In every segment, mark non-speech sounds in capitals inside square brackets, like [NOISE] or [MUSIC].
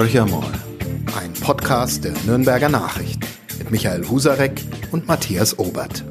Horcher mal, ein Podcast der Nürnberger Nachrichten mit Michael Husarek und Matthias Obert.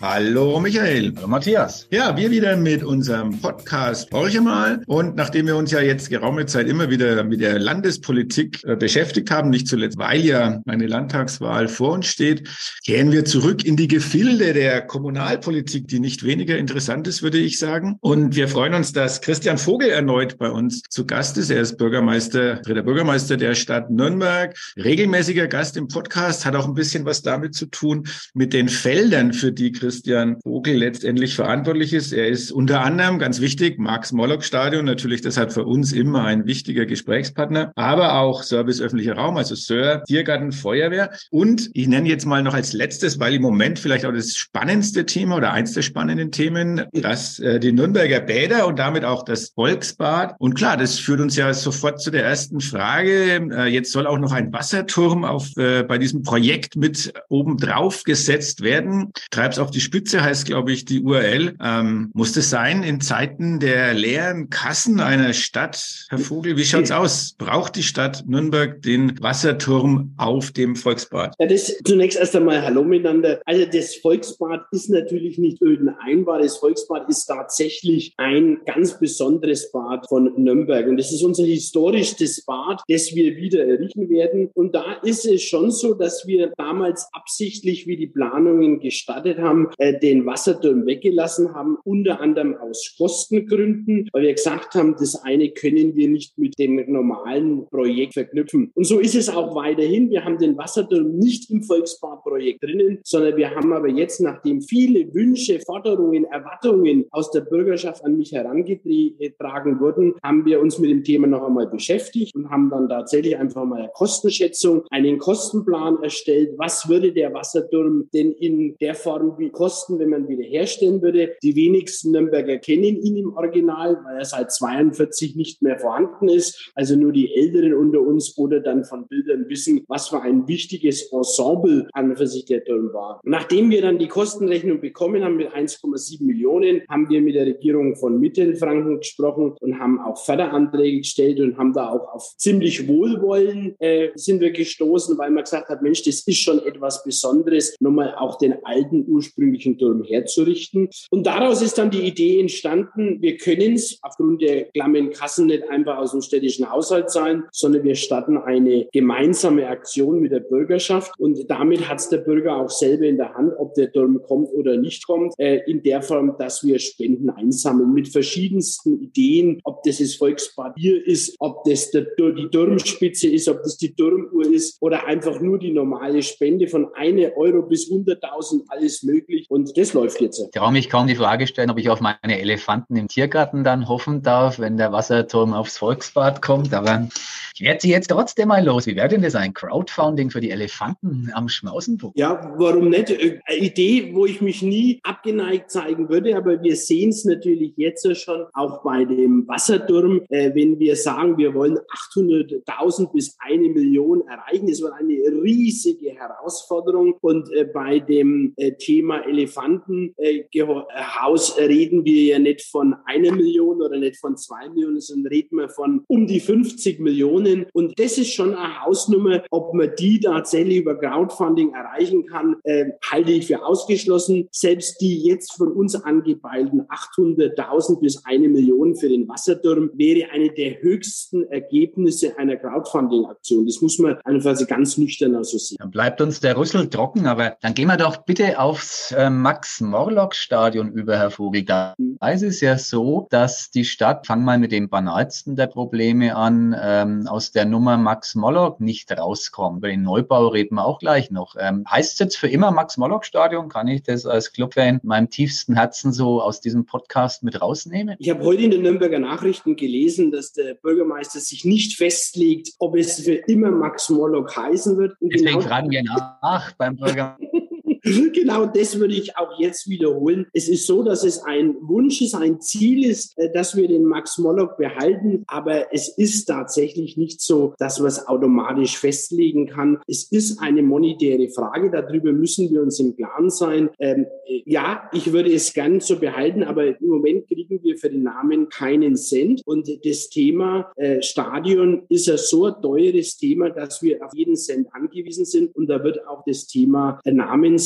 Hallo Michael. Hallo Matthias. Ja, wir wieder mit unserem Podcast Horche mal. Und nachdem wir uns ja jetzt geraume Zeit immer wieder mit der Landespolitik äh, beschäftigt haben, nicht zuletzt, weil ja eine Landtagswahl vor uns steht, kehren wir zurück in die Gefilde der Kommunalpolitik, die nicht weniger interessant ist, würde ich sagen. Und wir freuen uns, dass Christian Vogel erneut bei uns zu Gast ist. Er ist Bürgermeister, dritter Bürgermeister der Stadt Nürnberg, regelmäßiger Gast im Podcast, hat auch ein bisschen was damit zu tun mit den Feldern, für die Christian Christian Vogel letztendlich verantwortlich ist. Er ist unter anderem, ganz wichtig, Max-Morlock-Stadion, natürlich deshalb für uns immer ein wichtiger Gesprächspartner, aber auch Service öffentlicher Raum, also Sir, Tiergarten, Feuerwehr. Und ich nenne jetzt mal noch als letztes, weil im Moment vielleicht auch das spannendste Thema oder eins der spannenden Themen, dass äh, die Nürnberger Bäder und damit auch das Volksbad. Und klar, das führt uns ja sofort zu der ersten Frage. Äh, jetzt soll auch noch ein Wasserturm auf, äh, bei diesem Projekt mit oben drauf gesetzt werden. Treib's auf die die Spitze heißt, glaube ich, die URL. Ähm, muss das sein in Zeiten der leeren Kassen einer Stadt? Herr Vogel, wie schaut's aus? Braucht die Stadt Nürnberg den Wasserturm auf dem Volksbad? Ja, das zunächst erst einmal Hallo miteinander. Also das Volksbad ist natürlich nicht irgendein Bad. Das Volksbad ist tatsächlich ein ganz besonderes Bad von Nürnberg. Und das ist unser historischstes Bad, das wir wieder errichten werden. Und da ist es schon so, dass wir damals absichtlich, wie die Planungen gestartet haben, äh, den Wasserturm weggelassen haben, unter anderem aus Kostengründen, weil wir gesagt haben, das eine können wir nicht mit dem normalen Projekt verknüpfen. Und so ist es auch weiterhin. Wir haben den Wasserturm nicht im Volksbadprojekt drinnen, sondern wir haben aber jetzt, nachdem viele Wünsche, Forderungen, Erwartungen aus der Bürgerschaft an mich herangetragen wurden, haben wir uns mit dem Thema noch einmal beschäftigt und haben dann tatsächlich einfach mal eine Kostenschätzung, einen Kostenplan erstellt. Was würde der Wasserturm denn in der Form wie kosten, wenn man wieder herstellen würde. Die wenigsten Nürnberger kennen ihn im Original, weil er seit 42 nicht mehr vorhanden ist. Also nur die Älteren unter uns oder dann von Bildern wissen, was für ein wichtiges Ensemble an und für sich der Turm war. Nachdem wir dann die Kostenrechnung bekommen haben mit 1,7 Millionen, haben wir mit der Regierung von Mittelfranken gesprochen und haben auch Förderanträge gestellt und haben da auch auf ziemlich Wohlwollen äh, sind wir gestoßen, weil man gesagt hat, Mensch, das ist schon etwas Besonderes, nochmal auch den alten ursprünglichen ursprünglichen Turm herzurichten. Und daraus ist dann die Idee entstanden, wir können es aufgrund der klammen Kassen nicht einfach aus dem städtischen Haushalt zahlen, sondern wir starten eine gemeinsame Aktion mit der Bürgerschaft. Und damit hat es der Bürger auch selber in der Hand, ob der Turm kommt oder nicht kommt, äh, in der Form, dass wir Spenden einsammeln mit verschiedensten Ideen, ob das das Volksbad hier ist, ob das der, die Turmspitze ist, ob das die Turmuhr ist oder einfach nur die normale Spende von eine Euro bis 100.000, alles möglich möglich. Und das läuft jetzt. Ich traue mich kaum die Frage stellen, ob ich auf meine Elefanten im Tiergarten dann hoffen darf, wenn der Wasserturm aufs Volksbad kommt. Aber ich werde sie jetzt trotzdem mal los. Wie wäre denn das ein Crowdfunding für die Elefanten am Schmausenburg? Ja, warum nicht? Äh, eine Idee, wo ich mich nie abgeneigt zeigen würde, aber wir sehen es natürlich jetzt schon auch bei dem Wasserturm, äh, wenn wir sagen, wir wollen 800.000 bis eine Million erreichen. Das war eine riesige Herausforderung. Und äh, bei dem äh, Thema Elefantenhaus äh, reden wir ja nicht von einer Million oder nicht von zwei Millionen, sondern reden wir von um die 50 Millionen. Und das ist schon eine Hausnummer. Ob man die tatsächlich über Crowdfunding erreichen kann, äh, halte ich für ausgeschlossen. Selbst die jetzt von uns angepeilten 800.000 bis eine Million für den Wasserturm wäre eine der höchsten Ergebnisse einer Crowdfunding-Aktion. Das muss man einfach ganz nüchtern so sehen. Dann bleibt uns der Rüssel trocken, aber dann gehen wir doch bitte aufs äh, Max-Morlock-Stadion über, Herr Vogel. Da ist es ja so, dass die Stadt, fang mal mit dem banalsten der Probleme an, ähm, aus der Nummer Max-Morlock nicht rauskommt. Bei den Neubau reden wir auch gleich noch. Ähm, heißt es jetzt für immer Max-Morlock-Stadion? Kann ich das als Clubfan meinem tiefsten Herzen so aus diesem Podcast mit rausnehmen? Ich habe heute in den Nürnberger Nachrichten gelesen, dass der Bürgermeister sich nicht festlegt, ob es für immer Max Morlock heißen wird. Und Deswegen genau fragen wir nach beim Bürgermeister. [LAUGHS] [CLEARS THROAT] genau das würde ich auch jetzt wiederholen. Es ist so, dass es ein Wunsch ist, ein Ziel ist, äh, dass wir den Max Mollock behalten. Aber es ist tatsächlich nicht so, dass man es automatisch festlegen kann. Es ist eine monetäre Frage. Darüber müssen wir uns im Klaren sein. Ähm, ja, ich würde es gern so behalten, aber im Moment kriegen wir für den Namen keinen Cent. Und das Thema äh, Stadion ist ja so ein teures Thema, dass wir auf jeden Cent angewiesen sind. Und da wird auch das Thema äh,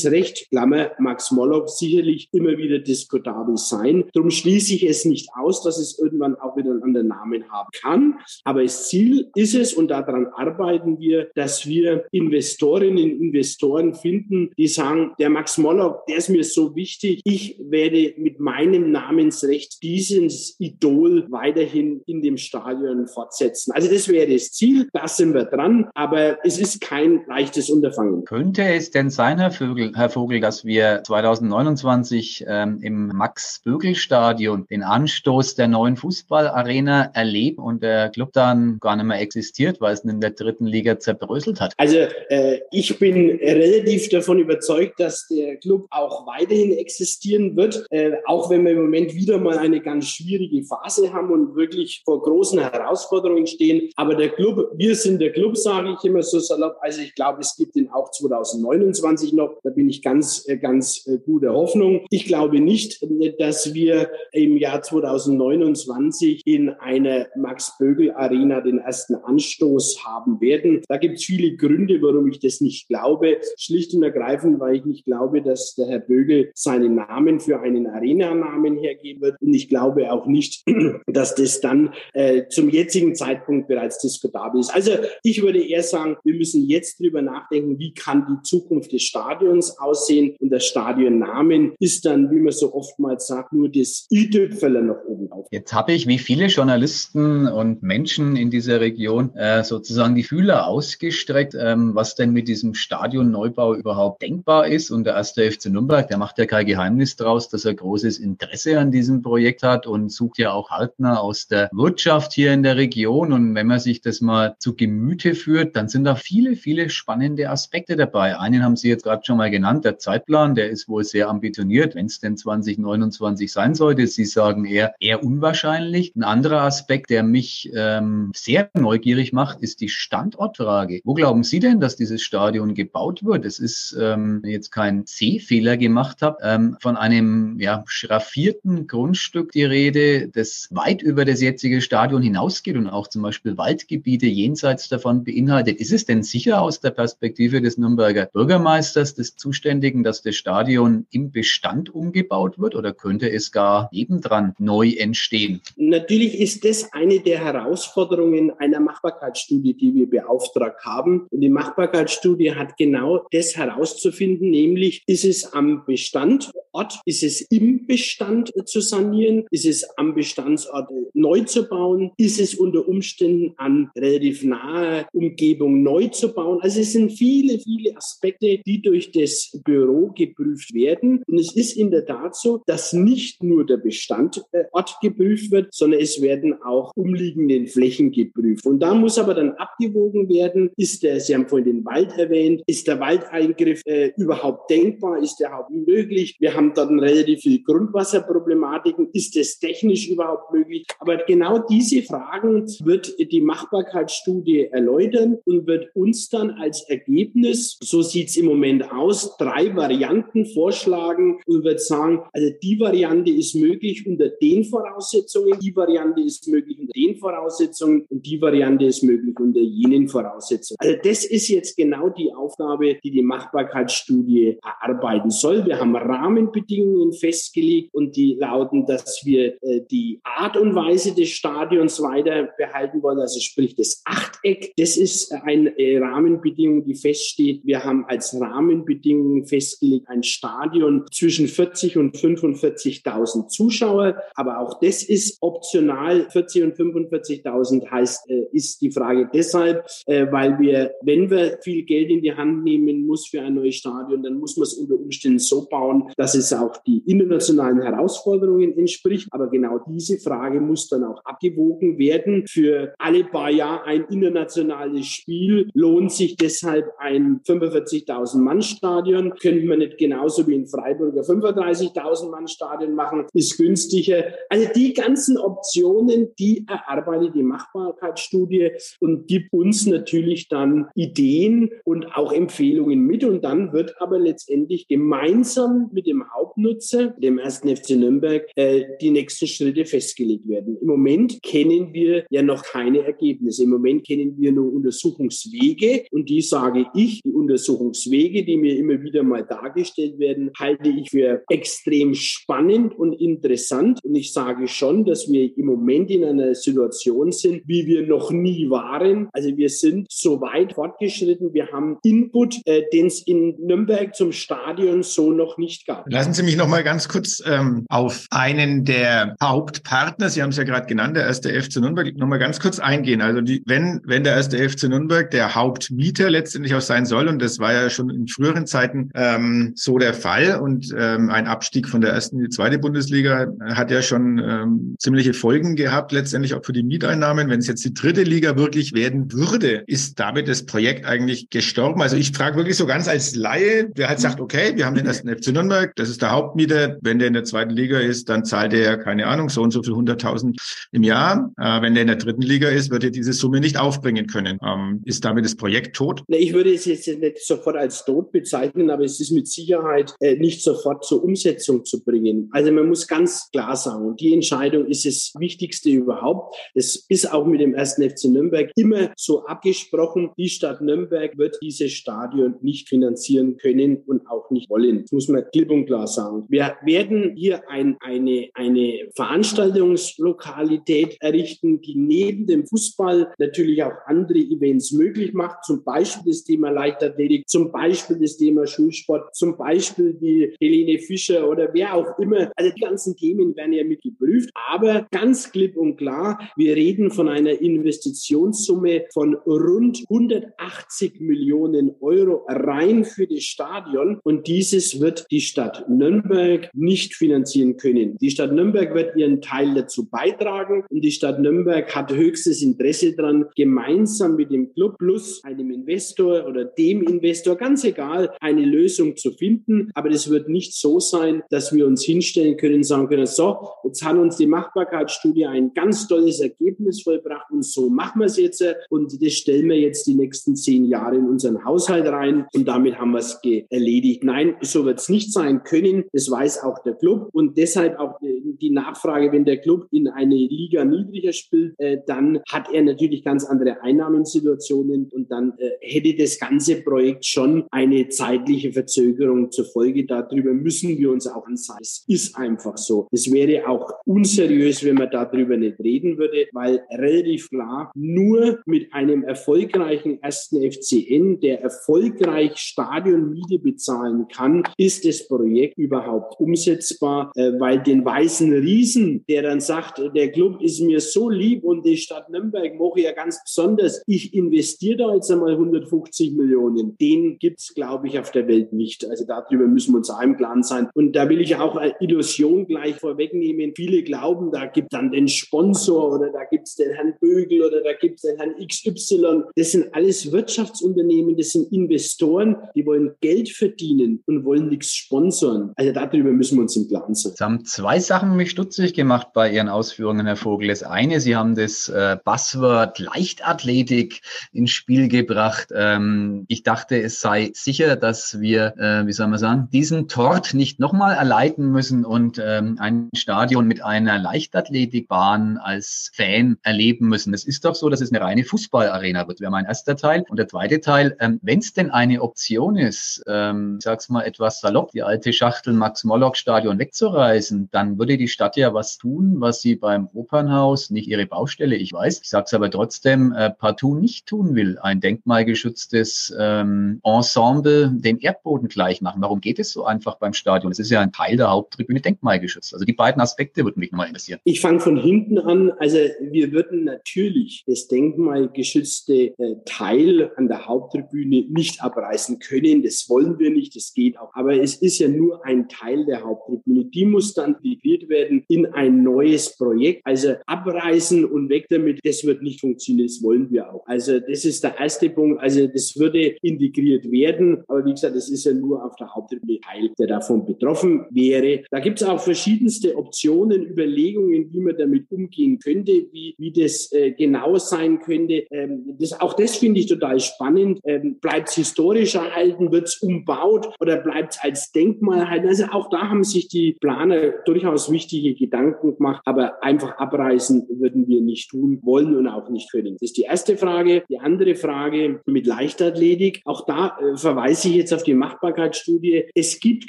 Namensrecht, Klammer Max Mollock, sicherlich immer wieder diskutabel sein. Darum schließe ich es nicht aus, dass es irgendwann auch wieder einen anderen Namen haben kann. Aber das Ziel ist es, und daran arbeiten wir, dass wir Investorinnen und Investoren finden, die sagen, der Max Mollock, der ist mir so wichtig, ich werde mit meinem Namensrecht dieses Idol weiterhin in dem Stadion fortsetzen. Also das wäre das Ziel, da sind wir dran, aber es ist kein leichtes Unterfangen. Könnte es denn sein, Herr Vogel, Herr Vogel dass wir 2029 ähm, im Max-Bögel-Stadion den Anstoß der neuen Fußballarena erleben und der Club dann gar nicht mehr existiert, weil es in der dritten Liga zerbröselt hat? Also äh, ich bin relativ davon überzeugt, dass der Club auch weiterhin existieren wird, äh, auch wenn wir im Moment wieder mal eine ganz schwierige Phase haben und wirklich vor großen Herausforderungen stehen. Aber der Club, wir sind der Club, sage ich immer so salopp. Also ich glaube, es gibt ihn auch 2029 noch. Da bin ich ganz, äh, ganz äh, guter Hoffnung. Ich glaube nicht, dass wir im Jahr 2029 in einer Max-Bögel-Arena den ersten Anstoß haben werden. Da gibt es viele Gründe, warum ich das nicht glaube. Schlicht und ergreifend, weil ich nicht glaube, dass der Herr Bögel seinen Namen für einen Arena-Namen hergeben wird. Und ich glaube auch nicht, [CLEARS THROAT] dass das dann äh, zum jetzigen Zeitpunkt bereits diskutabel ist. Also ich würde eher sagen, wir müssen jetzt drüber nachdenken, wie kann die Zukunft des Stadions aussehen. Und der Stadionnamen ist dann, wie man so oftmals sagt, nur das i-Tüpfeler noch oben drauf. Jetzt habe ich, wie viele Journalisten und Menschen in dieser Region, äh, sozusagen die Fühler ausgestreckt, ähm, was denn mit diesem Stadionneubau überhaupt denkbar ist. Und der erste FC Nürnberg, der macht ja kein Geheimnis draus, dass er großes Interesse an diesem Projekt hat und sucht ja auch Partner aus der Wirtschaft hier in der Region. Und wenn man sich das mal zu Gemüte führt, dann sind da viele, viele spannende Aspekte dabei. Einen haben Sie jetzt gerade schon mal genannt, der Zeitplan, der ist wohl sehr ambitioniert, wenn es denn 2029 sein sollte. Sie sagen eher, eher unwahrscheinlich. Ein anderer Aspekt, der mich ähm, sehr neugierig macht, ist die Standortfrage. Wo glauben Sie denn, dass dieses Stadion gebaut wird? Es ist ähm, jetzt kein C-Fehler gemacht habe, ähm, von einem ja, schraffierten Grundstück die Rede, das weit über das jetzige Stadion hinausgeht und auch zum Beispiel Waldgebiete jenseits davon beinhaltet. Ist es denn sicher aus der Perspektive des Nürnberger Bürgermeisters, des Zuständigen, dass das Stadion im Bestand umgebaut wird oder könnte es gar nebendran neu entstehen? Natürlich ist das eine der Herausforderungen einer Machbarkeitsstudie, die wir beauftragt haben. Und die Machbarkeitsstudie hat genau das herauszufinden, nämlich ist es am Bestandort, ist es im Bestand zu sanieren, ist es am Bestandsort neu zu bauen, ist es unter Umständen an relativ nahe Umgebung neu zu bauen. Also es sind viele, viele Aspekte, die durch das Büro geprüft werden. Und es ist in der Tat so, dass nicht nur der Bestandort geprüft wird, sondern es werden auch umliegende Flächen geprüft. Und da muss aber dann abgewogen werden, ist der, Sie haben vorhin den Wald erwähnt, ist der Waldeingriff äh, überhaupt denkbar, ist der überhaupt möglich? Wir haben dann relativ viel Grundwasserproblematiken, ist es technisch überhaupt möglich? Aber genau diese Fragen wird die Machbarkeitsstudie erläutern und wird uns dann als Ergebnis, so sieht es im Moment aus, drei Varianten vorschlagen und wird sagen, also die Variante ist möglich unter den Voraussetzungen, die Variante ist möglich unter den Voraussetzungen und die Variante ist möglich unter jenen Voraussetzungen. Also das ist jetzt genau die Aufgabe, die die Machbarkeitsstudie erarbeiten soll. Wir haben Rahmenbedingungen festgelegt und die lauten, dass wir äh, die Art und Weise des Stadions weiter behalten wollen, also sprich das Achteck. Das ist eine Rahmenbedingung, die feststeht. Wir haben als Rahmenbedingung festgelegt ein Stadion zwischen 40 und 45.000 Zuschauer. Aber auch das ist optional. 40 und 45.000 heißt, äh, ist die Frage deshalb, äh, weil wir, wenn wir viel Geld in die Hand nehmen muss für ein neues Stadion, dann muss man es unter Umständen so bauen, dass es auch die internationalen Herausforderungen entspricht. Aber genau diese Frage muss dann auch abgewogen werden. Für alle paar Jahre ein internationales Spiel lohnt sich deshalb ein 45.000 Mann Stadion Stadion. Könnte man nicht genauso wie in Freiburg ein 35.000 Mann Stadion machen, ist günstiger. Also die ganzen Optionen, die erarbeitet die Machbarkeitsstudie und gibt uns natürlich dann Ideen und auch Empfehlungen mit. Und dann wird aber letztendlich gemeinsam mit dem Hauptnutzer, dem ersten FC Nürnberg, äh, die nächsten Schritte festgelegt werden. Im Moment kennen wir ja noch keine Ergebnisse. Im Moment kennen wir nur Untersuchungswege und die sage ich, die Untersuchungswege, die mir immer wieder mal dargestellt werden, halte ich für extrem spannend und interessant. Und ich sage schon, dass wir im Moment in einer Situation sind, wie wir noch nie waren. Also wir sind so weit fortgeschritten. Wir haben Input, äh, den es in Nürnberg zum Stadion so noch nicht gab. Lassen Sie mich noch mal ganz kurz ähm, auf einen der Hauptpartner, Sie haben es ja gerade genannt, der erste FC Nürnberg, noch mal ganz kurz eingehen. Also die, wenn, wenn der erste FC Nürnberg der Hauptmieter letztendlich auch sein soll, und das war ja schon in früheren Zeiten ähm, so der Fall, und ähm, ein Abstieg von der ersten in die zweite Bundesliga hat ja schon ähm, ziemliche Folgen gehabt, letztendlich auch für die Mieteinnahmen. Wenn es jetzt die dritte Liga wirklich werden würde, ist damit das Projekt eigentlich gestorben. Also ich frage wirklich so ganz als Laie, der halt sagt, okay, wir haben den ersten [LAUGHS] FC Nürnberg, das ist der Hauptmieter. Wenn der in der zweiten Liga ist, dann zahlt er, keine Ahnung, so und so viel 100.000 im Jahr. Äh, wenn der in der dritten Liga ist, wird er diese Summe nicht aufbringen können. Ähm, ist damit das Projekt tot? Ich würde es jetzt nicht sofort als tot bezeichnen, aber es ist mit Sicherheit äh, nicht sofort zur Umsetzung zu bringen. Also man muss ganz klar sagen, die Entscheidung ist das Wichtigste überhaupt. Das ist auch mit dem ersten FC Nürnberg immer so abgesprochen. Die Stadt Nürnberg wird dieses Stadion nicht finanzieren können und auch nicht wollen. Das muss man klipp und klar sagen. Wir werden hier ein, eine, eine Veranstaltungslokalität errichten, die neben dem Fußball natürlich auch andere Events möglich macht. Zum Beispiel das Thema Leichtathletik, zum Beispiel das Thema Schulsport, zum Beispiel die Helene Fischer oder wer auch immer. Also die ganzen Themen werden ja mit geprüft. Aber ganz klipp und klar, wir reden von einer Investitionssumme von rund 180 Millionen Euro rein für das Stadion. Und dieses wird die Stadt Nürnberg nicht finanzieren können. Die Stadt Nürnberg wird ihren Teil dazu beitragen und die Stadt Nürnberg hat höchstes Interesse daran, gemeinsam mit dem Club plus einem Investor oder dem Investor, ganz egal, eine Lösung zu finden. Aber das wird nicht so sein, dass wir uns hinstellen können und sagen können, so, jetzt hat uns die Machbarkeitsstudie ein ganz tolles Ergebnis vollbracht und so machen wir es jetzt und das stellen wir jetzt die nächsten zehn Jahre in unseren Haushalt rein und damit haben wir es erledigt. Nein, so wird es nicht sein können. Das weiß auch der Club und deshalb auch die Nachfrage, wenn der Club in eine Liga niedriger spielt, äh, dann hat er natürlich ganz andere Einnahmensituationen und dann äh, hätte das ganze Projekt schon eine zeitliche Verzögerung zur Folge. Darüber müssen wir uns auch ansagen. Es ist einfach so. Es wäre auch unseriös, wenn man darüber nicht reden würde, weil relativ klar nur mit einem erfolgreichen ersten FCN, der erfolgreich Stadionmiete bezahlen kann, ist das Projekt überhaupt umsetzbar, äh, weil den weißen Riesen, der dann sagt, der Club ist mir so lieb und die Stadt Nürnberg mache ich ja ganz besonders, ich investiere da jetzt einmal 150 Millionen, den gibt's glaube ich, auf der Welt nicht. Also darüber müssen wir uns auch im Klaren sein. Und da will ich auch eine Illusion gleich vorwegnehmen. Viele glauben, da gibt dann den Sponsor oder da gibt's den Herrn Bögel oder da gibt's den Herrn XY. Das sind alles Wirtschaftsunternehmen, das sind Investoren, die wollen Geld verdienen und wollen nichts sponsoren. Also darüber müssen wir uns im Klaren sein. Es haben zwei Sachen mich stutzig gemacht bei Ihren Ausführungen, Herr Vogel. Das eine, Sie haben das äh, Buzzword Leichtathletik ins Spiel gebracht. Ähm, ich dachte, es sei sicher, dass wir, äh, wie soll man sagen, diesen Tort nicht nochmal erleiden müssen und ähm, ein Stadion mit einer Leichtathletikbahn als Fan erleben müssen. Es ist doch so, dass es eine reine Fußballarena wird, wäre mein erster Teil. Und der zweite Teil, ähm, wenn es denn eine Option ist, ähm, ich sag's mal etwas salopp, die alte Schachtel Max-Morlock-Stadion wegzureißen, dann würde die Stadt ja was tun, was sie beim Opernhaus, nicht ihre Baustelle, ich weiß, ich sag's aber trotzdem, äh, partout nicht tun will. Ein denkmalgeschütztes ähm, Ensemble den Erdboden gleich machen. Warum geht es so einfach beim Stadion? Es ist ja ein Teil der Haupttribüne denkmalgeschützt. Also die beiden Aspekte würden mich nochmal interessieren. Ich fange von hinten an. Also wir würden natürlich das denkmalgeschützte äh, Teil an der Haupttribüne nicht abreißen können. Das wollen wir nicht. Das geht auch. Aber es ist ja nur ein Teil der Haupttribüne. Die muss dann integriert werden in ein neues Projekt. Also abreißen und weg damit, das wird nicht funktionieren. Das wollen wir auch. Also das ist der erste Punkt. Also das würde integriert werden. Aber wie wie gesagt, es ist ja nur auf der Haupttribüne Teil, der davon betroffen wäre. Da gibt es auch verschiedenste Optionen, Überlegungen, wie man damit umgehen könnte, wie, wie das äh, genau sein könnte. Ähm, das, auch das finde ich total spannend. Ähm, bleibt es historisch erhalten, wird es umbaut oder bleibt es als Denkmal erhalten? Also auch da haben sich die Planer durchaus wichtige Gedanken gemacht, aber einfach abreißen würden wir nicht tun wollen und auch nicht können. Das ist die erste Frage. Die andere Frage mit Leichtathletik. Auch da äh, verweise ich jetzt auf die Machbarkeitsstudie. Es gibt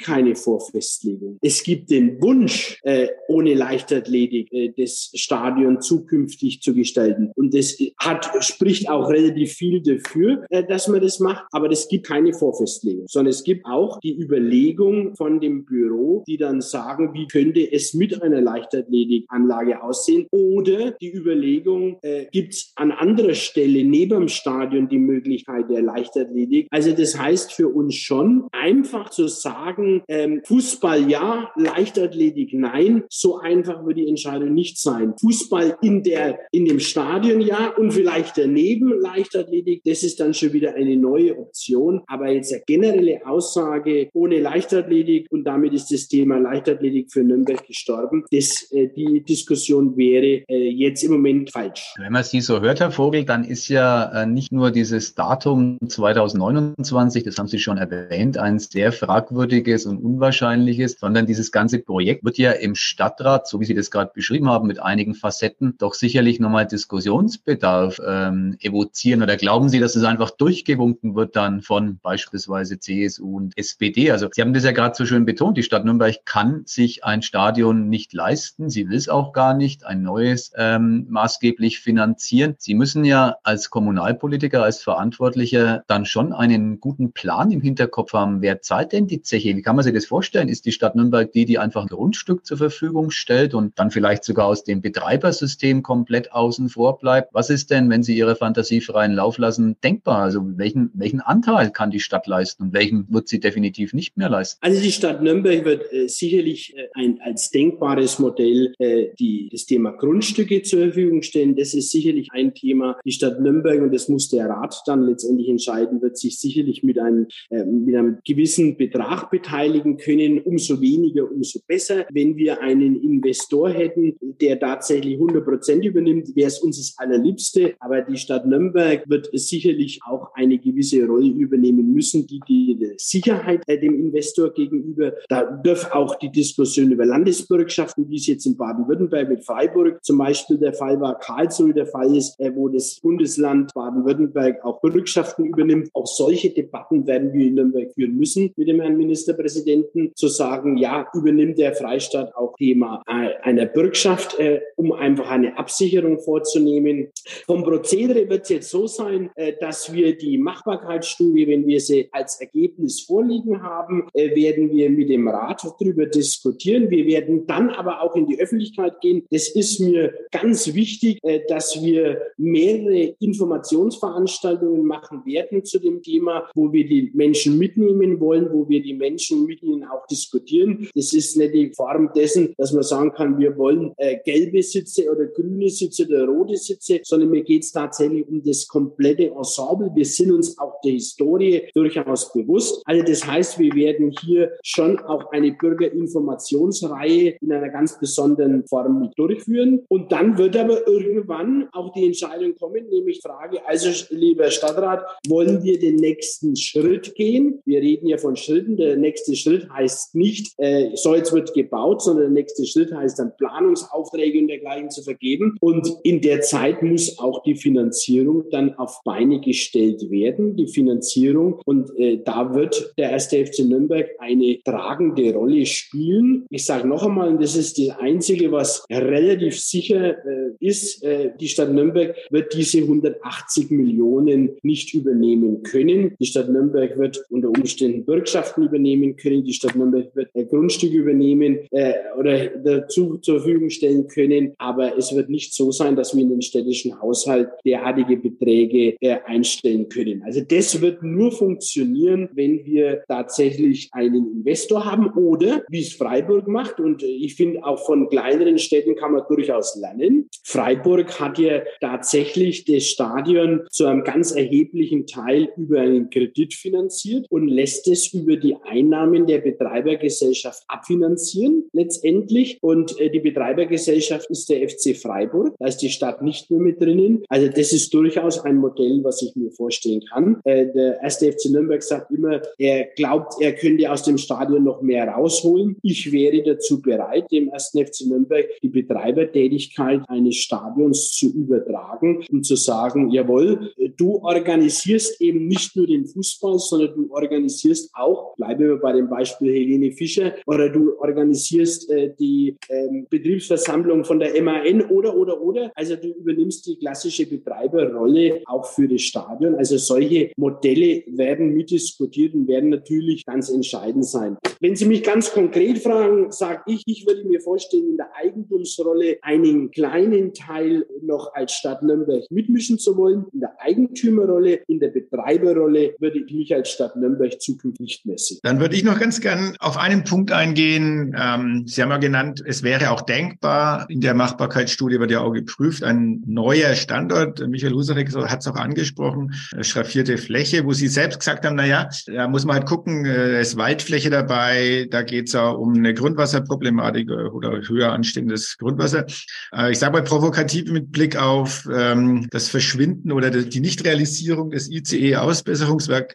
keine Vorfestlegung. Es gibt den Wunsch, äh, ohne Leichtathletik äh, das Stadion zukünftig zu gestalten. Und das hat, spricht auch relativ viel dafür, äh, dass man das macht. Aber es gibt keine Vorfestlegung, sondern es gibt auch die Überlegung von dem Büro, die dann sagen, wie könnte es mit einer Leichtathletikanlage aussehen? Oder die Überlegung, äh, gibt es an anderer Stelle neben dem Stadion die Möglichkeit der Leichtathletik? Also das heißt für uns schon, einfach zu sagen, ähm, Fußball ja, Leichtathletik nein, so einfach wird die Entscheidung nicht sein. Fußball in der, in dem Stadion ja und vielleicht daneben Leichtathletik, das ist dann schon wieder eine neue Option. Aber jetzt eine generelle Aussage ohne Leichtathletik und damit ist das Thema Leichtathletik für Nürnberg gestorben. Das, äh, die Diskussion wäre äh, jetzt im Moment falsch. Wenn man Sie so hört, Herr Vogel, dann ist ja äh, nicht nur dieses Datum 2029, das haben Sie schon erwähnt, ein sehr fragwürdiges und unwahrscheinliches, sondern dieses ganze Projekt wird ja im Stadtrat, so wie Sie das gerade beschrieben haben, mit einigen Facetten doch sicherlich nochmal Diskussionsbedarf ähm, evozieren. Oder glauben Sie, dass es einfach durchgewunken wird dann von beispielsweise CSU und SPD? Also Sie haben das ja gerade so schön betont, die Stadt Nürnberg kann sich ein Stadion nicht leisten. Sie will es auch gar nicht, ein neues ähm, maßgeblich finanzieren. Sie müssen ja als Kommunalpolitiker, als Verantwortlicher dann schon einen guten Plan im Hinterkopf haben. Wer zahlt denn die Zeche? Wie kann man sich das vorstellen? Ist die Stadt Nürnberg die, die einfach ein Grundstück zur Verfügung stellt und dann vielleicht sogar aus dem Betreibersystem komplett außen vor bleibt? Was ist denn, wenn Sie Ihre Fantasie freien Lauf lassen, denkbar? Also welchen, welchen Anteil kann die Stadt leisten und welchen wird sie definitiv nicht mehr leisten? Also die Stadt Nürnberg wird äh, sicherlich äh, ein, als denkbares Modell äh, die, das Thema Grundstücke zur Verfügung stellen. Das ist sicherlich ein Thema. Die Stadt Nürnberg, und das muss der Rat dann letztendlich entscheiden, wird sich sicherlich mit einem, mit einem gewissen Betrag beteiligen können. Umso weniger, umso besser. Wenn wir einen Investor hätten, der tatsächlich 100 Prozent übernimmt, wäre es uns das allerliebste. Aber die Stadt Nürnberg wird sicherlich auch eine gewisse Rolle übernehmen müssen, die die Sicherheit äh, dem Investor gegenüber. Da dürfte auch die Diskussion über Landesbürgschaften, wie es jetzt in Baden-Württemberg mit Freiburg zum Beispiel der Fall war, Karlsruhe der Fall ist, äh, wo das Bundesland Baden-Württemberg auch Bürgschaften übernimmt. Auch solche Debatten werden wir in Nürnberg führen müssen mit dem Herrn Ministerpräsidenten, zu sagen, ja, übernimmt der Freistaat auch Thema äh, einer Bürgschaft, äh, um einfach eine Absicherung vorzunehmen. Vom Prozedere wird es jetzt so sein, äh, dass wir die Machbarkeitsstudie, wenn wir sie als Ergebnis vorliegen haben, äh, werden wir mit dem Rat darüber diskutieren. Wir werden dann aber auch in die Öffentlichkeit gehen. Das ist mir ganz wichtig, äh, dass wir mehrere Informationsveranstaltungen machen werden zu dem Thema, wo wir die Menschen mitnehmen wollen, wo wir die Menschen mit ihnen auch diskutieren. Das ist nicht die Form dessen, dass man sagen kann, wir wollen äh, gelbe Sitze oder grüne Sitze oder rote Sitze, sondern mir geht es tatsächlich um das komplette Ensemble. Wir sind uns auch der Historie durchaus bewusst. Also das heißt, wir werden hier schon auch eine Bürgerinformationsreihe in einer ganz besonderen Form mit durchführen. Und dann wird aber irgendwann auch die Entscheidung kommen, nämlich Frage, also lieber Stadtrat, wollen wir den nächsten Schritt gehen? Wir reden ja von Schritten. Der nächste Schritt heißt nicht, äh, so jetzt wird gebaut, sondern der nächste Schritt heißt dann Planungsaufträge und dergleichen zu vergeben. Und in der Zeit muss auch die Finanzierung dann auf Beine gestellt werden, die Finanzierung. Und äh, da wird der erste FC Nürnberg eine tragende Rolle spielen. Ich sage noch einmal, und das ist das Einzige, was relativ sicher äh, ist, äh, die Stadt Nürnberg wird diese 180 Millionen nicht übernehmen können. Die Stadt Nürnberg wird unter Umständen Bürgschaften übernehmen können. Die Stadt Nürnberg wird Grundstücke übernehmen äh, oder dazu zur Verfügung stellen können. Aber es wird nicht so sein, dass wir in den städtischen Haushalt derartige Beträge äh, einstellen können. Also das wird nur funktionieren, wenn wir tatsächlich einen Investor haben oder wie es Freiburg macht. Und ich finde auch von kleineren Städten kann man durchaus lernen. Freiburg hat ja tatsächlich das Stadion zu einem ganz erheblichen Teil über einen Kredit finanziert finanziert und lässt es über die Einnahmen der Betreibergesellschaft abfinanzieren letztendlich. Und äh, die Betreibergesellschaft ist der FC Freiburg. Da ist die Stadt nicht mehr mit drinnen. Also das ist durchaus ein Modell, was ich mir vorstellen kann. Äh, der erste FC Nürnberg sagt immer, er glaubt, er könnte aus dem Stadion noch mehr rausholen. Ich wäre dazu bereit, dem ersten FC Nürnberg die Betreibertätigkeit eines Stadions zu übertragen und zu sagen, jawohl, du organisierst eben nicht nur den Fußball, sondern du organisierst auch, bleiben wir bei dem Beispiel Helene Fischer, oder du organisierst äh, die ähm, Betriebsversammlung von der MAN oder, oder, oder. Also du übernimmst die klassische Betreiberrolle auch für das Stadion. Also solche Modelle werden mitdiskutiert und werden natürlich ganz entscheidend sein. Wenn Sie mich ganz konkret fragen, sage ich, ich würde mir vorstellen, in der Eigentumsrolle einen kleinen Teil noch als Stadt Nürnberg mitmischen zu wollen. In der Eigentümerrolle, in der Betreiberrolle würde ich mich als Stadt Nürnberg zukünftig nicht mehr sehen. Dann würde ich noch ganz gern auf einen Punkt eingehen. Ähm, Sie haben ja genannt, es wäre auch denkbar, in der Machbarkeitsstudie wird ja auch geprüft, ein neuer Standort. Michael Husarek hat es auch angesprochen, schraffierte Fläche, wo Sie selbst gesagt haben, na ja, da muss man halt gucken, äh, es ist Waldfläche dabei, da geht es auch um eine Grundwasserproblematik oder höher anstehendes Grundwasser. Äh, ich sage mal provokativ mit Blick auf ähm, das Verschwinden oder die Nichtrealisierung des ICE-Ausbesserungswerks.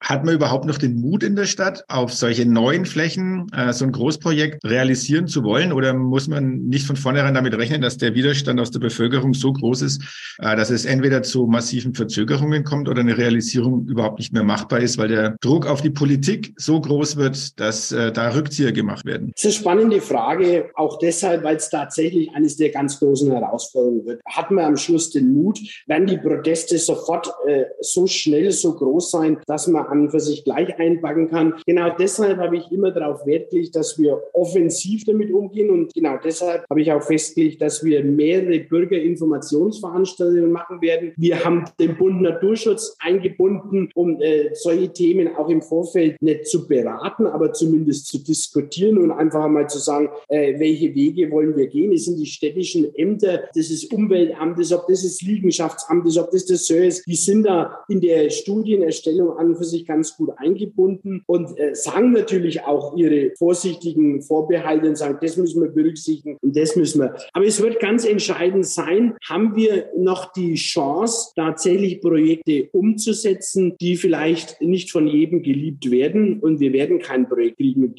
Hat man überhaupt noch den Mut in der Stadt, auf solche neuen Flächen äh, so ein Großprojekt realisieren zu wollen? Oder muss man nicht von vornherein damit rechnen, dass der Widerstand aus der Bevölkerung so groß ist, äh, dass es entweder zu massiven Verzögerungen kommt oder eine Realisierung überhaupt nicht mehr machbar ist, weil der Druck auf die Politik so groß wird, dass äh, da Rückzieher gemacht werden? Das ist eine spannende Frage, auch deshalb, weil es tatsächlich eines der ganz großen Herausforderungen wird. Hat man am Schluss den Mut, werden die Proteste sofort äh, so schnell, so groß sein, dass man an für sich gleich einpacken kann? Genau deshalb habe ich immer darauf Wert dass wir offensiv damit umgehen und genau deshalb habe ich auch festgelegt, dass wir mehrere Bürgerinformationsveranstaltungen machen werden. Wir haben den Bund Naturschutz eingebunden, um äh, solche Themen auch im Vorfeld nicht zu beraten, aber zumindest zu diskutieren und einfach einmal zu sagen, äh, welche Wege wollen wir gehen. Es sind die städtischen Ämter, das ist Umweltamtes, ob das ist Liegenschaftsamtes, ob das das ist, die sind da in der Studienerstellung an und für sich ganz gut eingebunden und äh, sagen natürlich auch ihre vorsichtigen Vorbehalte und sagen, das müssen wir berücksichtigen und das müssen wir. Aber es wird ganz entscheidend sein, haben wir noch die Chance, tatsächlich Projekte umzusetzen, die vielleicht nicht von jedem geliebt werden. Und wir werden kein Projekt kriegen,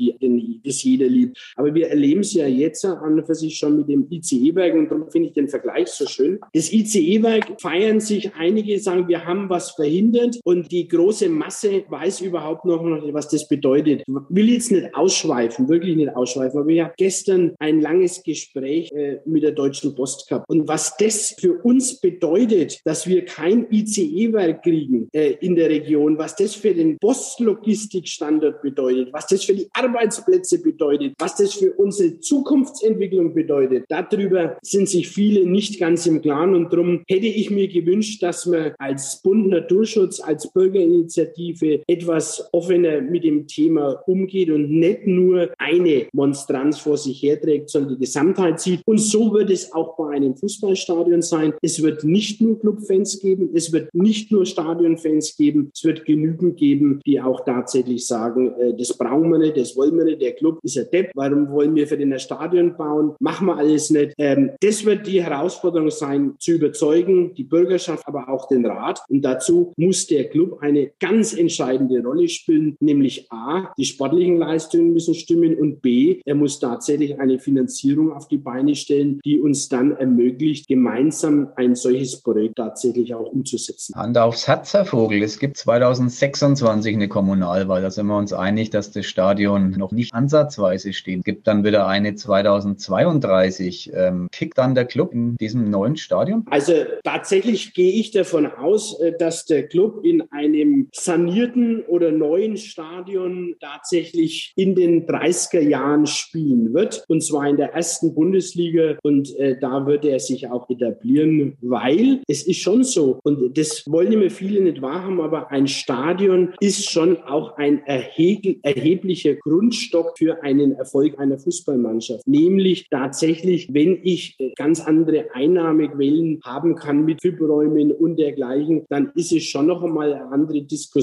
das jeder liebt. Aber wir erleben es ja jetzt an und für sich schon mit dem ICE-Werk und darum finde ich den Vergleich so schön. Das ICE-Werk feiern sich einige, sagen, wir haben was verhindert und die große Masse weiß überhaupt noch was das bedeutet. Ich will jetzt nicht ausschweifen, wirklich nicht ausschweifen, aber ich habe gestern ein langes Gespräch äh, mit der Deutschen Post gehabt. Und was das für uns bedeutet, dass wir kein ICE-Werk kriegen äh, in der Region, was das für den Postlogistikstandort bedeutet, was das für die Arbeitsplätze bedeutet, was das für unsere Zukunftsentwicklung bedeutet, darüber sind sich viele nicht ganz im Klaren. Und darum hätte ich mir gewünscht, dass man als Bund Naturschutz, als Bürgerinitiative etwas offener mit dem Thema umgeht und nicht nur eine Monstranz vor sich herträgt, sondern die Gesamtheit sieht. Und so wird es auch bei einem Fußballstadion sein. Es wird nicht nur Clubfans geben, es wird nicht nur Stadionfans geben, es wird genügend geben, die auch tatsächlich sagen, äh, das brauchen wir nicht, das wollen wir nicht, der Club ist ein Depp, warum wollen wir für den ein Stadion bauen, machen wir alles nicht. Ähm, das wird die Herausforderung sein, zu überzeugen, die Bürgerschaft, aber auch den Rat. Und dazu muss der Club eine ganz entscheidende Rolle spielen, nämlich A, die sportlichen Leistungen müssen stimmen und B, er muss tatsächlich eine Finanzierung auf die Beine stellen, die uns dann ermöglicht, gemeinsam ein solches Projekt tatsächlich auch umzusetzen. Hand aufs Herz, Herr Vogel. Es gibt 2026 eine Kommunalwahl. Da sind wir uns einig, dass das Stadion noch nicht ansatzweise steht. Es gibt dann wieder eine 2032. Ähm, kickt dann der Club in diesem neuen Stadion? Also tatsächlich gehe ich davon aus, äh, dass der Club in einem sanierten oder neuen Stadion tatsächlich in den 30er Jahren spielen wird. Und zwar in der ersten Bundesliga. Und äh, da wird er sich auch etablieren, weil es ist schon so. Und das wollen immer viele nicht wahrhaben, aber ein Stadion ist schon auch ein erheblicher Grundstock für einen Erfolg einer Fußballmannschaft. Nämlich tatsächlich, wenn ich äh, ganz andere Einnahmequellen haben kann mit FIP-Räumen und dergleichen, dann ist es schon noch einmal eine andere Diskussion,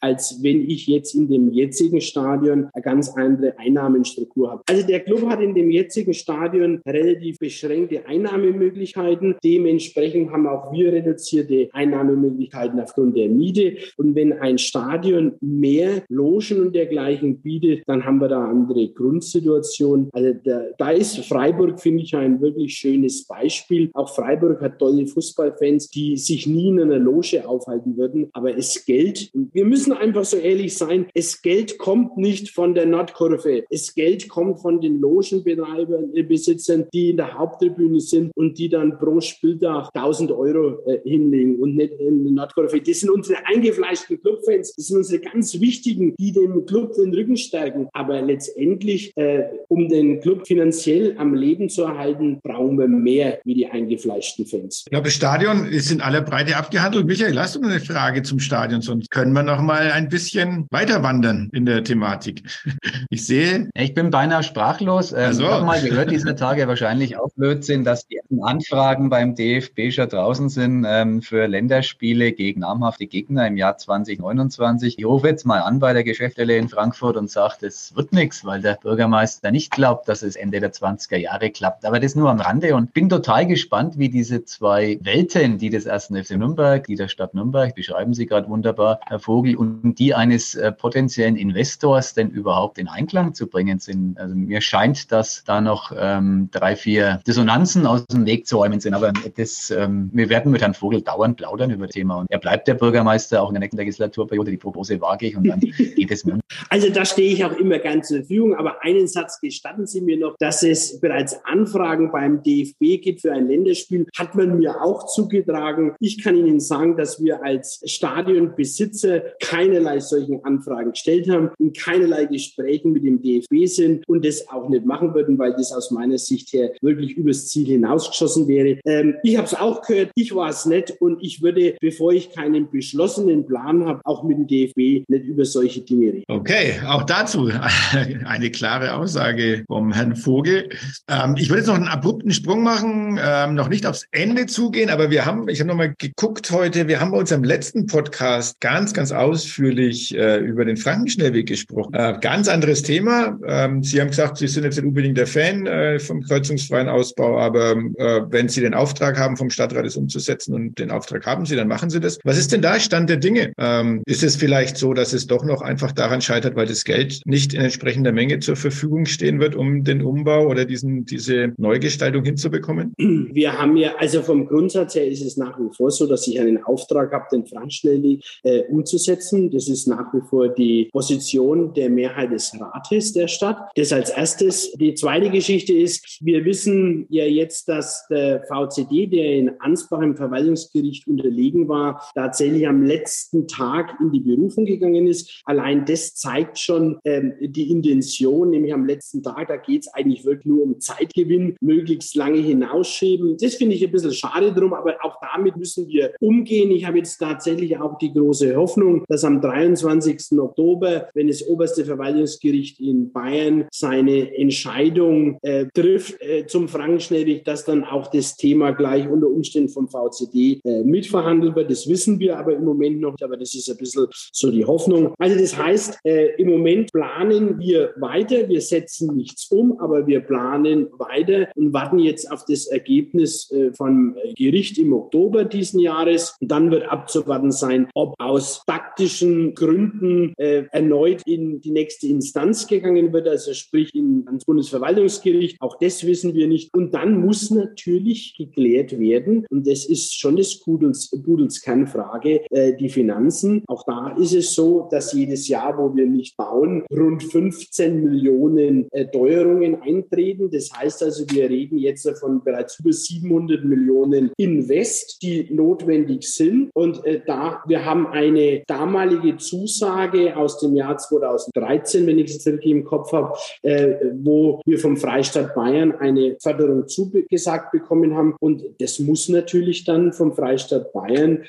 als wenn ich jetzt in dem jetzigen Stadion eine ganz andere Einnahmenstruktur habe. Also der Club hat in dem jetzigen Stadion relativ beschränkte Einnahmemöglichkeiten. Dementsprechend haben auch wir reduzierte Einnahmemöglichkeiten aufgrund der Miete. Und wenn ein Stadion mehr Logen und dergleichen bietet, dann haben wir da andere Grundsituation. Also da, da ist Freiburg, finde ich, ein wirklich schönes Beispiel. Auch Freiburg hat tolle Fußballfans, die sich nie in einer Loge aufhalten würden. Aber es Geld, wir müssen einfach so ehrlich sein, es Geld kommt nicht von der Nordkurve. Es Geld kommt von den Logenbetreibern, äh, Besitzern, die in der Haupttribüne sind und die dann pro Spieltag 1000 Euro äh, hinlegen und nicht in der Nordkurve. Das sind unsere eingefleischten Clubfans. Das sind unsere ganz wichtigen, die dem Club den Rücken stärken. Aber letztendlich, äh, um den Club finanziell am Leben zu erhalten, brauchen wir mehr wie die eingefleischten Fans. Ich glaube, das Stadion ist in aller Breite abgehandelt. Michael, hast du eine Frage zum Stadion? Sonst können wir noch mal ein bisschen weiter wandern in der Thematik. [LAUGHS] Ich sehe. Ich bin beinahe sprachlos. Ähm, so. Ich habe mal gehört dieser Tage wahrscheinlich auch Blödsinn, dass die Anfragen beim DFB schon draußen sind ähm, für Länderspiele gegen namhafte Gegner im Jahr 2029. Ich rufe jetzt mal an bei der Geschäftsstelle in Frankfurt und sage, es wird nichts, weil der Bürgermeister nicht glaubt, dass es Ende der 20er Jahre klappt. Aber das nur am Rande und bin total gespannt, wie diese zwei Welten, die des ersten FC Nürnberg, die der Stadt Nürnberg, beschreiben Sie gerade wunderbar, Herr Vogel, und die eines äh, potenziellen Investors denn überhaupt in Einklang zu bringen sind. Also mir scheint, dass da noch ähm, drei, vier Dissonanzen aus dem Weg zu räumen sind. Aber das, ähm, wir werden mit Herrn Vogel dauernd plaudern über das Thema. Und er bleibt der Bürgermeister auch in der nächsten Legislaturperiode. Die Prognose wage ich und dann [LAUGHS] geht es mir. Also da stehe ich auch immer ganz zur Verfügung. Aber einen Satz gestatten Sie mir noch, dass es bereits Anfragen beim DFB gibt für ein Länderspiel, hat man mir auch zugetragen. Ich kann Ihnen sagen, dass wir als Stadionbesitzer keinerlei solchen Anfragen gestellt haben und keinerlei Gesprächen mit dem DFB sind und das auch nicht machen würden, weil das aus meiner Sicht her wirklich übers Ziel hinausgeschossen wäre. Ähm, ich habe es auch gehört, ich war es nicht und ich würde, bevor ich keinen beschlossenen Plan habe, auch mit dem DFB nicht über solche Dinge reden. Okay, auch dazu [LAUGHS] eine klare Aussage vom Herrn Vogel. Ähm, ich würde jetzt noch einen abrupten Sprung machen, ähm, noch nicht aufs Ende zugehen, aber wir haben, ich habe nochmal geguckt heute, wir haben bei unserem letzten Podcast ganz, ganz ausführlich äh, über den Frankenschnellweg gesprochen. Äh, ganz anderes Thema. Ähm, Sie haben gesagt, Sie sind jetzt nicht unbedingt der Fan äh, vom kreuzungsfreien Ausbau, aber äh, wenn Sie den Auftrag haben, vom Stadtrat es umzusetzen und den Auftrag haben Sie, dann machen Sie das. Was ist denn da Stand der Dinge? Ähm, ist es vielleicht so, dass es doch noch einfach daran scheitert, weil das Geld nicht in entsprechender Menge zur Verfügung stehen wird, um den Umbau oder diesen, diese Neugestaltung hinzubekommen? Wir haben ja, also vom Grundsatz her ist es nach wie vor so, dass ich einen Auftrag habe, den Franzschnellweg äh, umzusetzen. Das ist nach wie vor die Position der Mehrheit des Rates der Stadt. Das als erstes. Die zweite Geschichte ist, wir wissen ja jetzt, dass der VCD, der in Ansbach im Verwaltungsgericht unterlegen war, tatsächlich am letzten Tag in die Berufung gegangen ist. Allein das zeigt schon ähm, die Intention, nämlich am letzten Tag, da geht es eigentlich wirklich nur um Zeitgewinn, möglichst lange hinausschieben. Das finde ich ein bisschen schade drum, aber auch damit müssen wir umgehen. Ich habe jetzt tatsächlich auch die große Hoffnung, dass am 23. Oktober, wenn das oberste Verwaltungsgericht in Bayern seine Entscheidung äh, trifft äh, zum Frankenschnellweg, dass dann auch das Thema gleich unter Umständen vom VCD äh, mitverhandelt wird. Das wissen wir aber im Moment noch, aber das ist ein bisschen so die Hoffnung. Also das heißt, äh, im Moment planen wir weiter, wir setzen nichts um, aber wir planen weiter und warten jetzt auf das Ergebnis äh, vom Gericht im Oktober diesen Jahres. Und dann wird abzuwarten sein, ob aus taktischen Gründen äh, erneut in die nächste Instanz gegangen wird, also sprich in, ans Bundesverwaltungsgericht. Auch das wissen wir nicht. Und dann muss natürlich geklärt werden, und das ist schon des Pudels, Pudels Kernfrage, äh, die Finanzen. Auch da ist es so, dass jedes Jahr, wo wir nicht bauen, rund 15 Millionen äh, Teuerungen eintreten. Das heißt also, wir reden jetzt von bereits über 700 Millionen Invest, die notwendig sind. Und äh, da, wir haben eine damalige Zusage aus dem Jahr 2013, wenn ich es richtig im Kopf habe, äh, wo wir vom Freistaat Bayern eine Förderung zugesagt bekommen haben. Und das muss natürlich dann vom Freistaat Bayern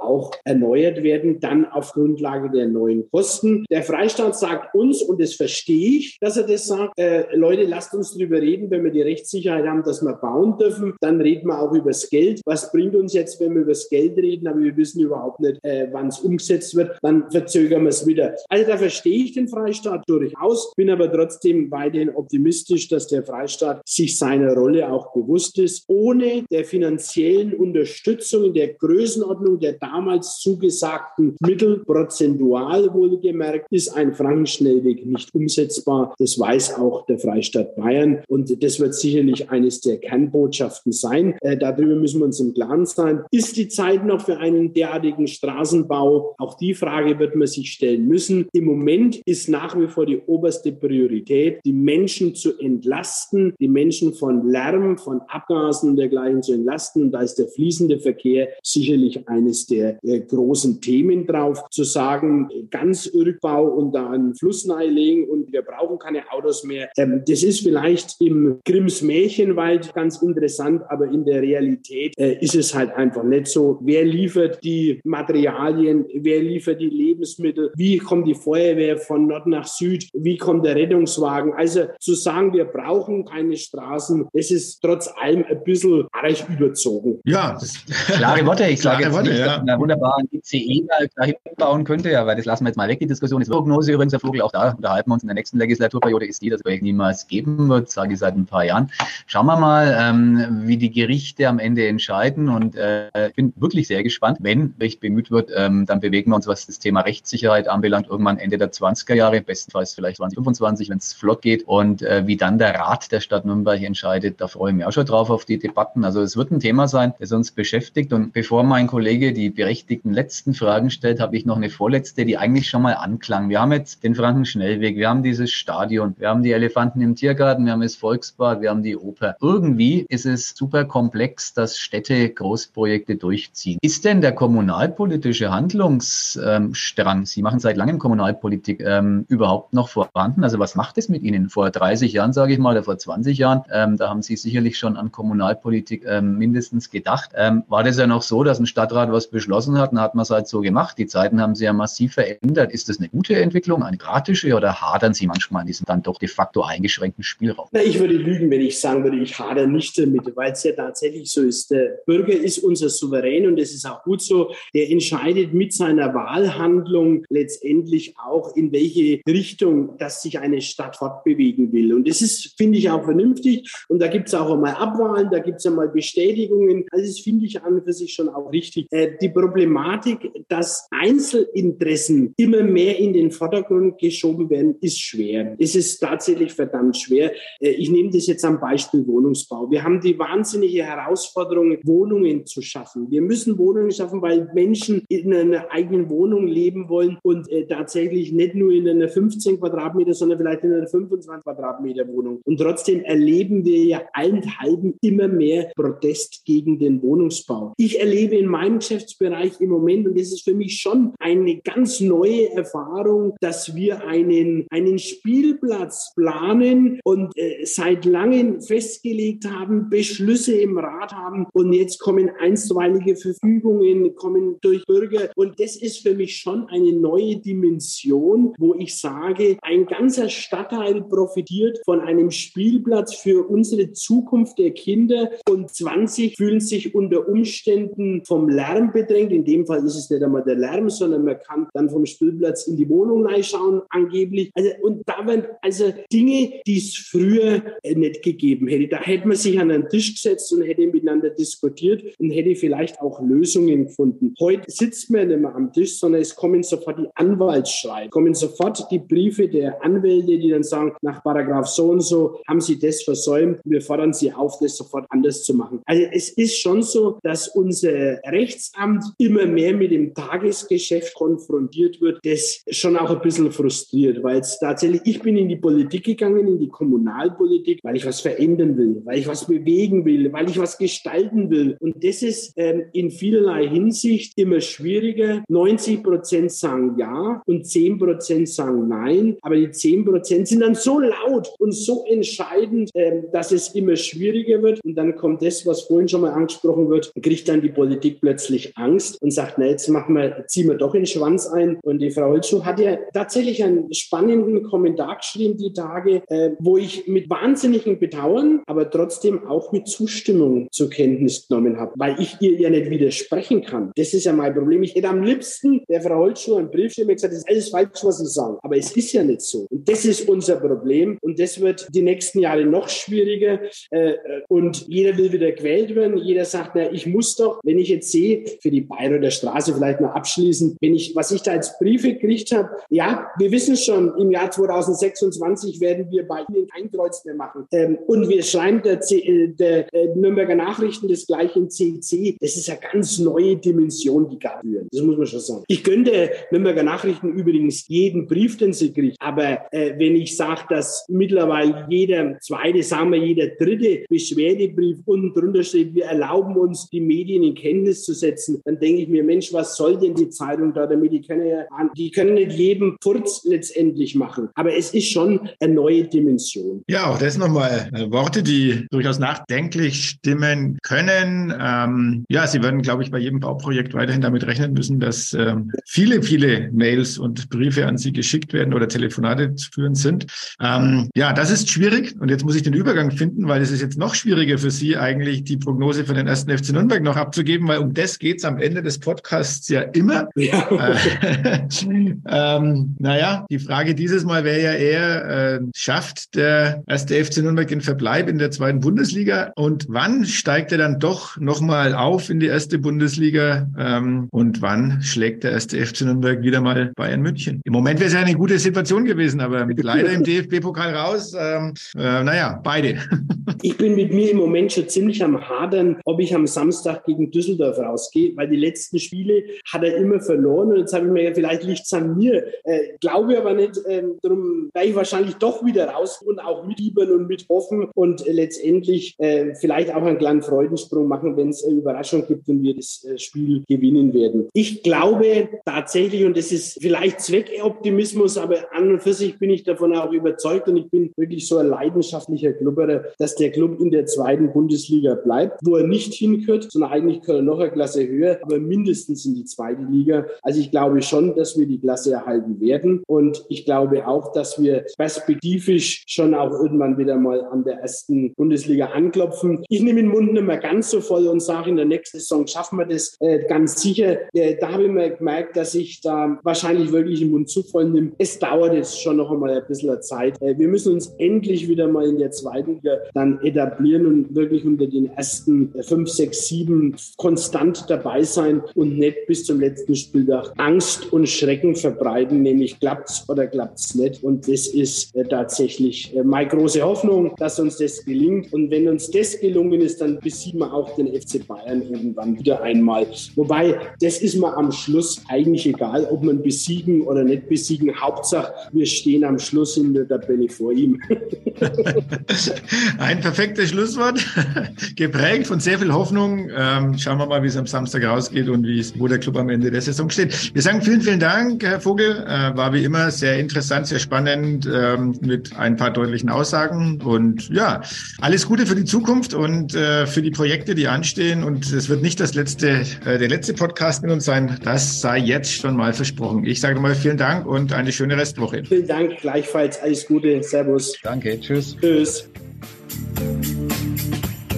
auch erneuert werden, dann auf Grundlage der neuen Kosten. Der Freistaat Freistaat sagt uns, und das verstehe ich, dass er das sagt, äh, Leute, lasst uns drüber reden, wenn wir die Rechtssicherheit haben, dass wir bauen dürfen, dann reden wir auch über das Geld. Was bringt uns jetzt, wenn wir über das Geld reden, aber wir wissen überhaupt nicht, äh, wann es umgesetzt wird, dann verzögern wir es wieder. Also da verstehe ich den Freistaat durchaus, bin aber trotzdem weiterhin optimistisch, dass der Freistaat sich seiner Rolle auch bewusst ist. Ohne der finanziellen Unterstützung in der Größenordnung der damals zugesagten Mittel, prozentual wohlgemerkt, ist ein Frankenschnellweg nicht umsetzbar. Das weiß auch der Freistaat Bayern und das wird sicherlich eines der Kernbotschaften sein. Äh, darüber müssen wir uns im Klaren sein. Ist die Zeit noch für einen derartigen Straßenbau? Auch die Frage wird man sich stellen müssen. Im Moment ist nach wie vor die oberste Priorität, die Menschen zu entlasten, die Menschen von Lärm, von Abgasen und dergleichen zu entlasten. Und da ist der fließende Verkehr sicherlich eines der äh, großen Themen drauf. Zu sagen, ganz Rückbau und da einen Fluss legen und wir brauchen keine Autos mehr. Ähm, das ist vielleicht im Grimms Märchenwald ganz interessant, aber in der Realität äh, ist es halt einfach nicht so. Wer liefert die Materialien? Wer liefert die Lebensmittel? Wie kommt die Feuerwehr von Nord nach Süd? Wie kommt der Rettungswagen? Also zu sagen, wir brauchen keine Straßen, das ist trotz allem ein bisschen arg überzogen. Ja, klare Worte. Ich [LAUGHS] sage jetzt Worte, nicht, ja. dass man wunderbar ein ICE dahin bauen könnte, aber das lassen wir jetzt mal weg, die Diskussion. Ist Prognose übrigens, Herr Vogel, auch da unterhalten wir uns in der nächsten Legislaturperiode, ist die, dass es niemals geben wird, sage ich seit ein paar Jahren. Schauen wir mal, ähm, wie die Gerichte am Ende entscheiden und äh, ich bin wirklich sehr gespannt. Wenn Recht bemüht wird, ähm, dann bewegen wir uns, was das Thema Rechtssicherheit anbelangt, irgendwann Ende der 20er Jahre, bestenfalls vielleicht 2025, wenn es flott geht und äh, wie dann der Rat der Stadt Nürnberg entscheidet, da freue ich mich auch schon drauf auf die Debatten. Also es wird ein Thema sein, das uns beschäftigt und bevor mein Kollege die berechtigten letzten Fragen stellt, habe ich noch eine vorletzte, die eigentlich schon mal anklang. Wir haben jetzt den Frankenschnellweg, wir haben dieses Stadion, wir haben die Elefanten im Tiergarten, wir haben das Volksbad, wir haben die Oper. Irgendwie ist es super komplex, dass Städte Großprojekte durchziehen. Ist denn der kommunalpolitische Handlungsstrang, Sie machen seit langem Kommunalpolitik, ähm, überhaupt noch vorhanden? Also was macht es mit Ihnen? Vor 30 Jahren, sage ich mal, oder vor 20 Jahren, ähm, da haben Sie sicherlich schon an Kommunalpolitik ähm, mindestens gedacht. Ähm, war das ja noch so, dass ein Stadtrat was beschlossen hat, dann hat man es halt so gemacht. Die Zeiten haben sich ja massiv verändert. Ist das eine gute Entwicklung, eine gratische oder hadern Sie manchmal an diesem dann doch de facto eingeschränkten Spielraum? Na, ich würde lügen, wenn ich sagen würde, ich hadere nicht damit, weil es ja tatsächlich so ist. Der Bürger ist unser Souverän und es ist auch gut so. Der entscheidet mit seiner Wahlhandlung letztendlich auch, in welche Richtung das sich eine Stadt fortbewegen will. Und das ist, finde ich, auch vernünftig. Und da gibt es auch einmal Abwahlen, da gibt es einmal Bestätigungen. Also das finde ich an und für sich schon auch richtig. Äh, die Problematik, dass Einzelinteressen immer mehr in den Vordergrund geschoben werden, ist schwer. Es ist tatsächlich verdammt schwer. Äh, ich nehme das jetzt am Beispiel Wohnungsbau. Wir haben die wahnsinnige Herausforderung, Wohnungen zu schaffen. Wir müssen Wohnungen schaffen, weil Menschen in einer eigenen Wohnung leben wollen und äh, tatsächlich nicht nur in einer 15 Quadratmeter, sondern vielleicht in einer 25 Quadratmeter Wohnung. Und trotzdem erleben wir ja allenthalben immer mehr Protest gegen den Wohnungsbau. Ich erlebe in meinem Geschäftsbereich im Moment, und das ist für mich schon eine ganz neue Erfahrung, dass wir einen, einen Spielplatz planen und äh, seit langem festgelegt haben, Beschlüsse im Rat haben und jetzt kommen einstweilige Verfügungen, kommen durch Bürger. Und das ist für mich schon eine neue Dimension, wo ich sage, ein ganzer Stadtteil profitiert von einem Spielplatz für unsere Zukunft der Kinder und 20 fühlen sich unter Umständen vom Lärm bedrängt. In dem Fall ist es nicht einmal der Lärm, sondern man kann dann vom Spielplatz in die Wohnung reinschauen, angeblich. Also, und da werden also Dinge, die es früher äh, nicht gegeben hätte. Da hätte man sich an einen Tisch gesetzt und hätte miteinander diskutiert und hätte vielleicht auch Lösungen gefunden. Heute sitzt man nicht mehr am Tisch, sondern es kommen sofort die Anwaltsschreiben, kommen sofort die Briefe der Anwälte, die dann sagen, nach Paragraph so und so haben Sie das versäumt. Wir fordern Sie auf, das sofort anders zu machen. Also es ist schon so, dass unser Rechtsamt immer mehr mit dem Tagesgeschäft konfrontiert wird, das schon auch ein bisschen frustriert, weil es tatsächlich, ich bin in die Politik gegangen, in die Kommunalpolitik, weil ich was verändern will, weil ich was bewegen will, weil ich was gestalten will. Und das ist ähm, in vielerlei Hinsicht immer schwieriger. 90 Prozent sagen ja und 10 Prozent sagen nein, aber die 10 Prozent sind dann so laut und so entscheidend, ähm, dass es immer schwieriger wird. Und dann kommt das, was vorhin schon mal angesprochen wird, kriegt dann die Politik plötzlich Angst und sagt, na, jetzt machen wir, ziehen wir doch den Schwanz ein. Und die Frau Holzschuh hat ja mir tatsächlich einen spannenden Kommentar geschrieben die Tage, äh, wo ich mit wahnsinnigem Bedauern, aber trotzdem auch mit Zustimmung zur Kenntnis genommen habe, weil ich ihr ja nicht widersprechen kann. Das ist ja mein Problem. Ich hätte am liebsten der Frau Holzschuh einen Brief geschrieben und gesagt, das ist alles falsch, was Sie sagen. Aber es ist ja nicht so. Und das ist unser Problem. Und das wird die nächsten Jahre noch schwieriger. Äh, und jeder will wieder gewählt werden. Jeder sagt, na, ich muss doch, wenn ich jetzt sehe, für die Bayreuther Straße vielleicht mal abschließen, wenn ich, was ich da als Briefe gekriegt habe, ja, wir wissen schon, im Jahr 2026 werden wir bei Ihnen kein Kreuz mehr machen. Ähm, und wir schreiben der, C, äh, der äh, Nürnberger Nachrichten das gleiche in CC. Das ist ja ganz neue Dimension, die gar führen. Das muss man schon sagen. Ich könnte Nürnberger Nachrichten übrigens jeden Brief, den sie kriegt. Aber äh, wenn ich sage, dass mittlerweile jeder zweite, sagen wir jeder dritte Beschwerdebrief unten drunter steht, wir erlauben uns, die Medien in Kenntnis zu setzen, dann denke ich mir, Mensch, was soll denn die Zeitung da damit? Die können ja, die können nicht jedem Furz letztendlich machen. Aber es ist schon eine neue Dimension. Ja, auch das nochmal äh, Worte, die durchaus nachdenklich stimmen können. Ähm, ja, Sie werden, glaube ich, bei jedem Bauprojekt weiterhin damit rechnen müssen, dass ähm, viele, viele Mails und Briefe an Sie geschickt werden oder Telefonate zu führen sind. Ähm, ja, das ist schwierig. Und jetzt muss ich den Übergang finden, weil es ist jetzt noch schwieriger für Sie eigentlich, die Prognose für den ersten FC Nürnberg noch abzugeben, weil um das geht es am Ende des Podcasts ja immer. Ja. Äh, [LAUGHS] ähm, naja, die Frage dieses Mal wäre ja eher, äh, schafft der erste FC Nürnberg den Verbleib in der zweiten Bundesliga und wann steigt er dann doch nochmal auf in die erste Bundesliga ähm, und wann schlägt der erste FC Nürnberg wieder mal Bayern München? Im Moment wäre es ja eine gute Situation gewesen, aber mit [LAUGHS] leider im DFB-Pokal raus, ähm, äh, naja, beide. [LAUGHS] ich bin mit mir im Moment schon ziemlich am Hadern, ob ich am Samstag gegen Düsseldorf rausgehe, weil die letzten Spiele hat er immer verloren und jetzt habe ich mir, vielleicht liegt es an mir. Äh, glaube aber nicht, äh, darum werde ich wahrscheinlich doch wieder raus und auch mitliebern und mithoffen und äh, letztendlich äh, vielleicht auch einen kleinen Freudensprung machen, wenn es eine Überraschung gibt und wir das äh, Spiel gewinnen werden. Ich glaube tatsächlich, und das ist vielleicht Zweckoptimismus, aber an und für sich bin ich davon auch überzeugt und ich bin wirklich so ein leidenschaftlicher Klubberer, dass der Club in der zweiten Bundesliga bleibt, wo er nicht hinkört, sondern eigentlich kann er noch eine Klasse höher, aber mindestens in die zweite Liga. Also ich glaube schon, dass wir die Klasse erhalten werden und ich glaube auch, dass wir perspektivisch schon auch irgendwann wieder mal an der ersten Bundesliga anklopfen. Ich nehme den Mund nicht mehr ganz so voll und sage, in der nächsten Saison schaffen wir das äh, ganz sicher. Äh, da habe ich mir gemerkt, dass ich da wahrscheinlich wirklich den Mund zu voll nehme. Es dauert jetzt schon noch einmal ein bisschen Zeit. Äh, wir müssen uns endlich wieder mal in der zweiten Liga dann etablieren und wirklich unter den ersten fünf, sechs, sieben konstant dabei sein und nicht bis zum letzten Spieltag Angst und Schrecken verbreiten, nämlich klappt's oder klappt's nicht. Und das ist äh, tatsächlich äh, meine große Hoffnung, dass uns das gelingt. Und wenn uns das gelungen ist, dann besiegen wir auch den FC Bayern irgendwann wieder einmal. Wobei, das ist mir am Schluss eigentlich egal, ob man besiegen oder nicht besiegen. Hauptsache, wir stehen am Schluss in der Tabelle vor ihm. [LAUGHS] Ein perfektes Schlusswort, [LAUGHS] geprägt von sehr viel Hoffnung. Ähm, schauen wir mal, wie es am Samstag rausgeht und wie es, wo der Club am Ende der Saison steht. Wir sagen vielen, vielen Dank, Herr Vogel. Äh, war wie immer sehr interessant, sehr spannend ähm, mit ein paar deutlichen Aussagen. Und ja, alles Gute für die Zukunft und äh, für die Projekte, die anstehen. Und es wird nicht das letzte, äh, der letzte Podcast mit uns sein. Das sei jetzt schon mal versprochen. Ich sage mal vielen Dank und eine schöne Restwoche. Vielen Dank, gleichfalls. Alles Gute. Servus. Danke. Tschüss. Tschüss.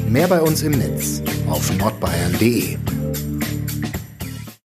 Mehr bei uns im Netz auf nordbayern.de